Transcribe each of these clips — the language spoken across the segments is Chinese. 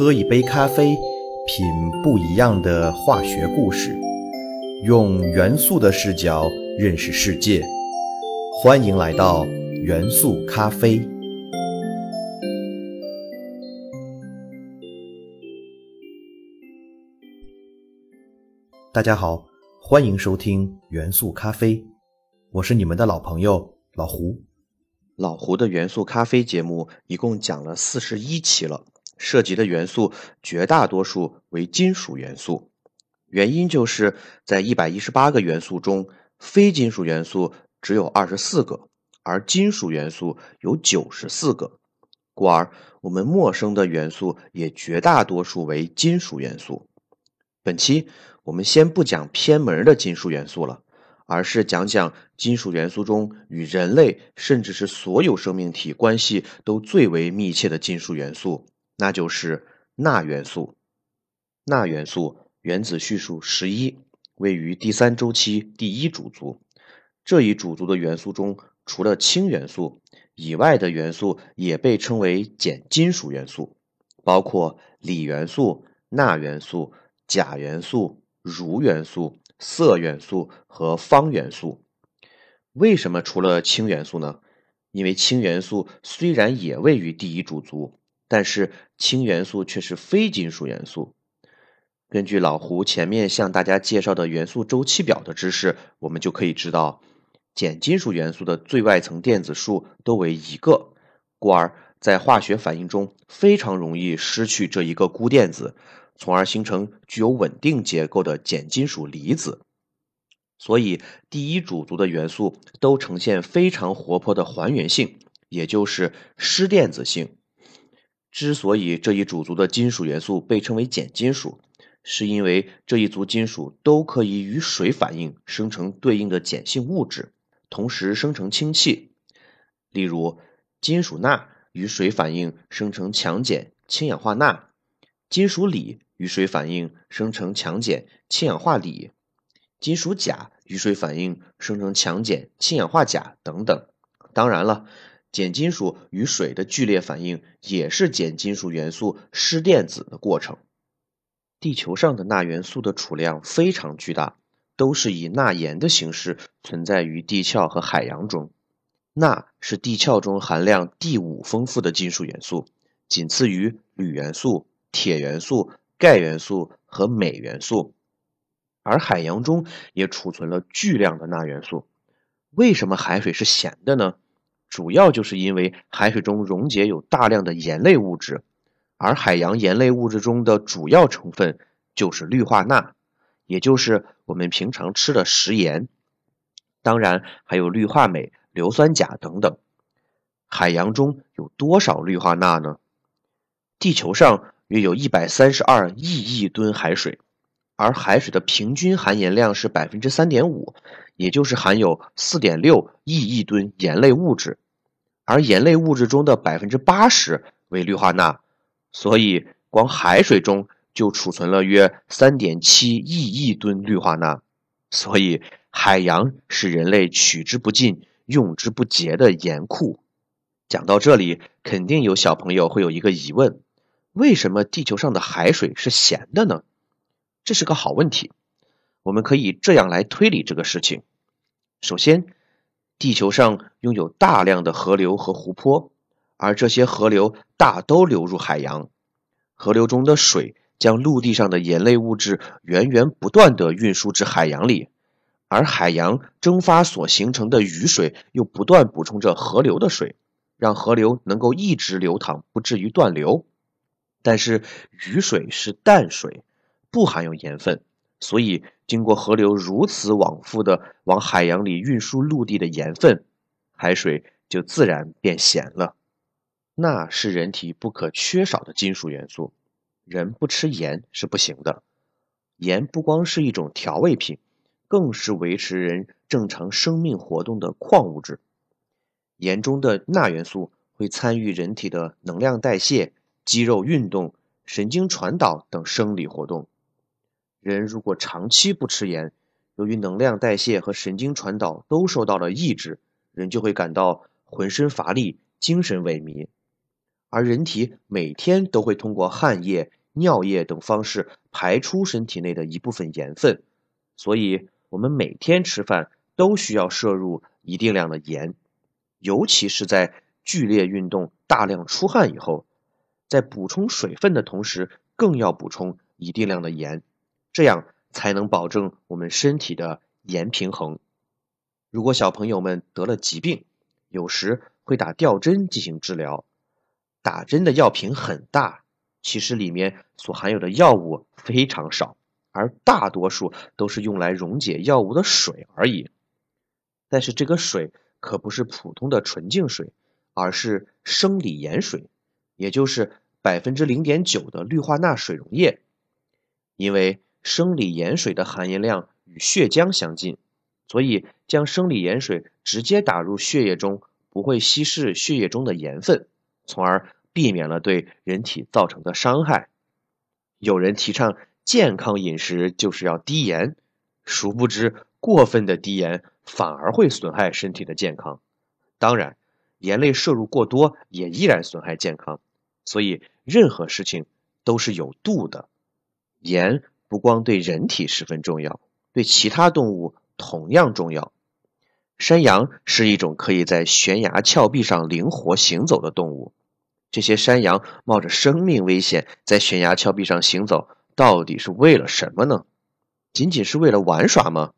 喝一杯咖啡，品不一样的化学故事，用元素的视角认识世界。欢迎来到元素咖啡。大家好，欢迎收听元素咖啡，我是你们的老朋友老胡。老胡的元素咖啡节目一共讲了四十一期了，涉及的元素绝大多数为金属元素。原因就是在一百一十八个元素中，非金属元素只有二十四个，而金属元素有九十四个，故而我们陌生的元素也绝大多数为金属元素。本期我们先不讲偏门的金属元素了。而是讲讲金属元素中与人类甚至是所有生命体关系都最为密切的金属元素，那就是钠元素。钠元素原子序数十一，位于第三周期第一主族。这一主族的元素中，除了氢元素以外的元素也被称为碱金属元素，包括锂元素、钠元素、钾元素、铷元素。铯元素和方元素，为什么除了氢元素呢？因为氢元素虽然也位于第一主族，但是氢元素却是非金属元素。根据老胡前面向大家介绍的元素周期表的知识，我们就可以知道，碱金属元素的最外层电子数都为一个，故而在化学反应中非常容易失去这一个钴电子。从而形成具有稳定结构的碱金属离子，所以第一主族的元素都呈现非常活泼的还原性，也就是失电子性。之所以这一主族的金属元素被称为碱金属，是因为这一族金属都可以与水反应生成对应的碱性物质，同时生成氢气。例如，金属钠与水反应生成强碱氢氧化钠，金属锂。与水反应生成强碱氢氧化锂，金属钾与水反应生成强碱氢氧化钾等等。当然了，碱金属与水的剧烈反应也是碱金属元素失电子的过程。地球上的钠元素的储量非常巨大，都是以钠盐的形式存在于地壳和海洋中。钠是地壳中含量第五丰富的金属元素，仅次于铝元素、铁元素。钙元素和镁元素，而海洋中也储存了巨量的钠元素。为什么海水是咸的呢？主要就是因为海水中溶解有大量的盐类物质，而海洋盐类物质中的主要成分就是氯化钠，也就是我们平常吃的食盐。当然还有氯化镁、硫酸钾等等。海洋中有多少氯化钠呢？地球上。约有一百三十二亿亿吨海水，而海水的平均含盐量是百分之三点五，也就是含有四点六亿亿吨盐类物质，而盐类物质中的百分之八十为氯化钠，所以光海水中就储存了约三点七亿亿吨氯化钠，所以海洋是人类取之不尽、用之不竭的盐库。讲到这里，肯定有小朋友会有一个疑问。为什么地球上的海水是咸的呢？这是个好问题。我们可以这样来推理这个事情：首先，地球上拥有大量的河流和湖泊，而这些河流大都流入海洋。河流中的水将陆地上的盐类物质源源不断地运输至海洋里，而海洋蒸发所形成的雨水又不断补充着河流的水，让河流能够一直流淌，不至于断流。但是雨水是淡水，不含有盐分，所以经过河流如此往复的往海洋里运输陆地的盐分，海水就自然变咸了。钠是人体不可缺少的金属元素，人不吃盐是不行的。盐不光是一种调味品，更是维持人正常生命活动的矿物质。盐中的钠元素会参与人体的能量代谢。肌肉运动、神经传导等生理活动，人如果长期不吃盐，由于能量代谢和神经传导都受到了抑制，人就会感到浑身乏力、精神萎靡。而人体每天都会通过汗液、尿液等方式排出身体内的一部分盐分，所以我们每天吃饭都需要摄入一定量的盐，尤其是在剧烈运动、大量出汗以后，在补充水分的同时，更要补充一定量的盐，这样才能保证我们身体的盐平衡。如果小朋友们得了疾病，有时会打吊针进行治疗。打针的药瓶很大，其实里面所含有的药物非常少，而大多数都是用来溶解药物的水而已。但是这个水可不是普通的纯净水，而是生理盐水，也就是百分之零点九的氯化钠水溶液。因为生理盐水的含盐量与血浆相近，所以将生理盐水直接打入血液中，不会稀释血液中的盐分。从而避免了对人体造成的伤害。有人提倡健康饮食就是要低盐，殊不知过分的低盐反而会损害身体的健康。当然，盐类摄入过多也依然损害健康。所以，任何事情都是有度的。盐不光对人体十分重要，对其他动物同样重要。山羊是一种可以在悬崖峭壁上灵活行走的动物。这些山羊冒着生命危险在悬崖峭壁上行走，到底是为了什么呢？仅仅是为了玩耍吗？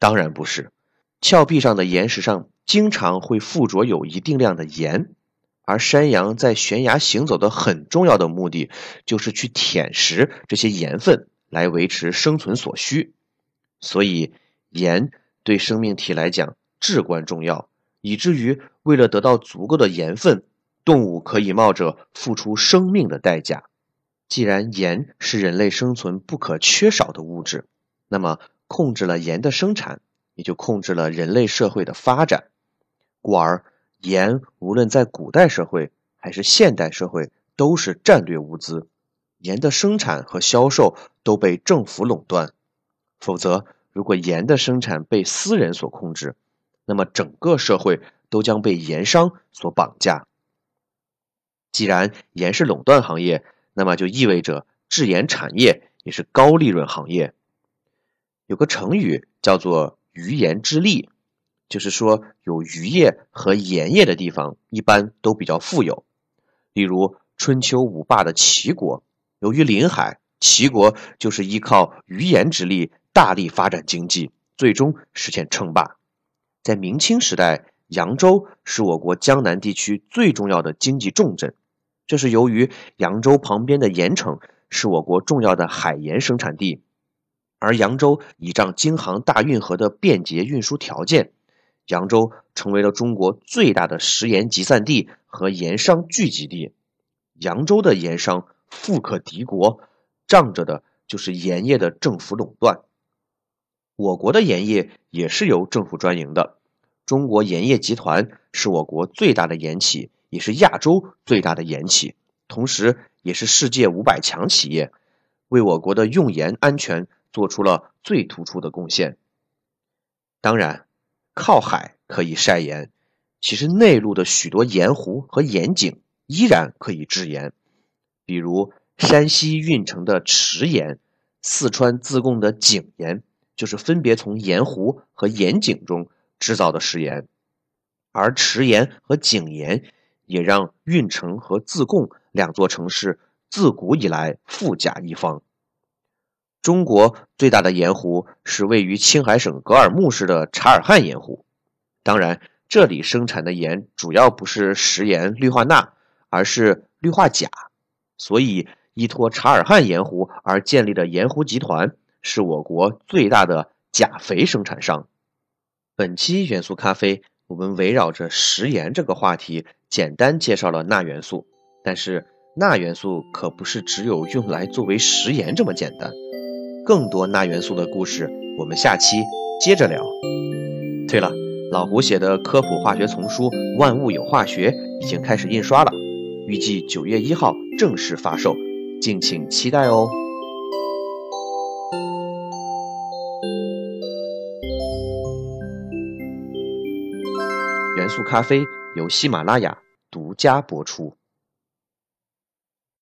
当然不是。峭壁上的岩石上经常会附着有一定量的盐，而山羊在悬崖行走的很重要的目的就是去舔食这些盐分，来维持生存所需。所以，盐对生命体来讲至关重要，以至于为了得到足够的盐分。动物可以冒着付出生命的代价。既然盐是人类生存不可缺少的物质，那么控制了盐的生产，也就控制了人类社会的发展。故而，盐无论在古代社会还是现代社会，都是战略物资。盐的生产和销售都被政府垄断。否则，如果盐的生产被私人所控制，那么整个社会都将被盐商所绑架。既然盐是垄断行业，那么就意味着制盐产业也是高利润行业。有个成语叫做“渔盐之利”，就是说有渔业和盐业的地方一般都比较富有。例如春秋五霸的齐国，由于临海，齐国就是依靠渔盐之力大力发展经济，最终实现称霸。在明清时代，扬州是我国江南地区最重要的经济重镇。这是由于扬州旁边的盐城是我国重要的海盐生产地，而扬州倚仗京杭大运河的便捷运输条件，扬州成为了中国最大的食盐集散地和盐商聚集地。扬州的盐商富可敌国，仗着的就是盐业的政府垄断。我国的盐业也是由政府专营的，中国盐业集团是我国最大的盐企。也是亚洲最大的盐企，同时也是世界五百强企业，为我国的用盐安全做出了最突出的贡献。当然，靠海可以晒盐，其实内陆的许多盐湖和盐井依然可以制盐，比如山西运城的池盐，四川自贡的井盐，就是分别从盐湖和盐井中制造的食盐，而池盐和井盐。也让运城和自贡两座城市自古以来富甲一方。中国最大的盐湖是位于青海省格尔木市的察尔汗盐湖，当然，这里生产的盐主要不是食盐氯化钠，而是氯化钾。所以，依托察尔汗盐湖而建立的盐湖集团是我国最大的钾肥生产商。本期元素咖啡，我们围绕着食盐这个话题。简单介绍了钠元素，但是钠元素可不是只有用来作为食盐这么简单。更多钠元素的故事，我们下期接着聊。对了，老胡写的科普化学丛书《万物有化学》已经开始印刷了，预计九月一号正式发售，敬请期待哦。元素咖啡。由喜马拉雅独家播出。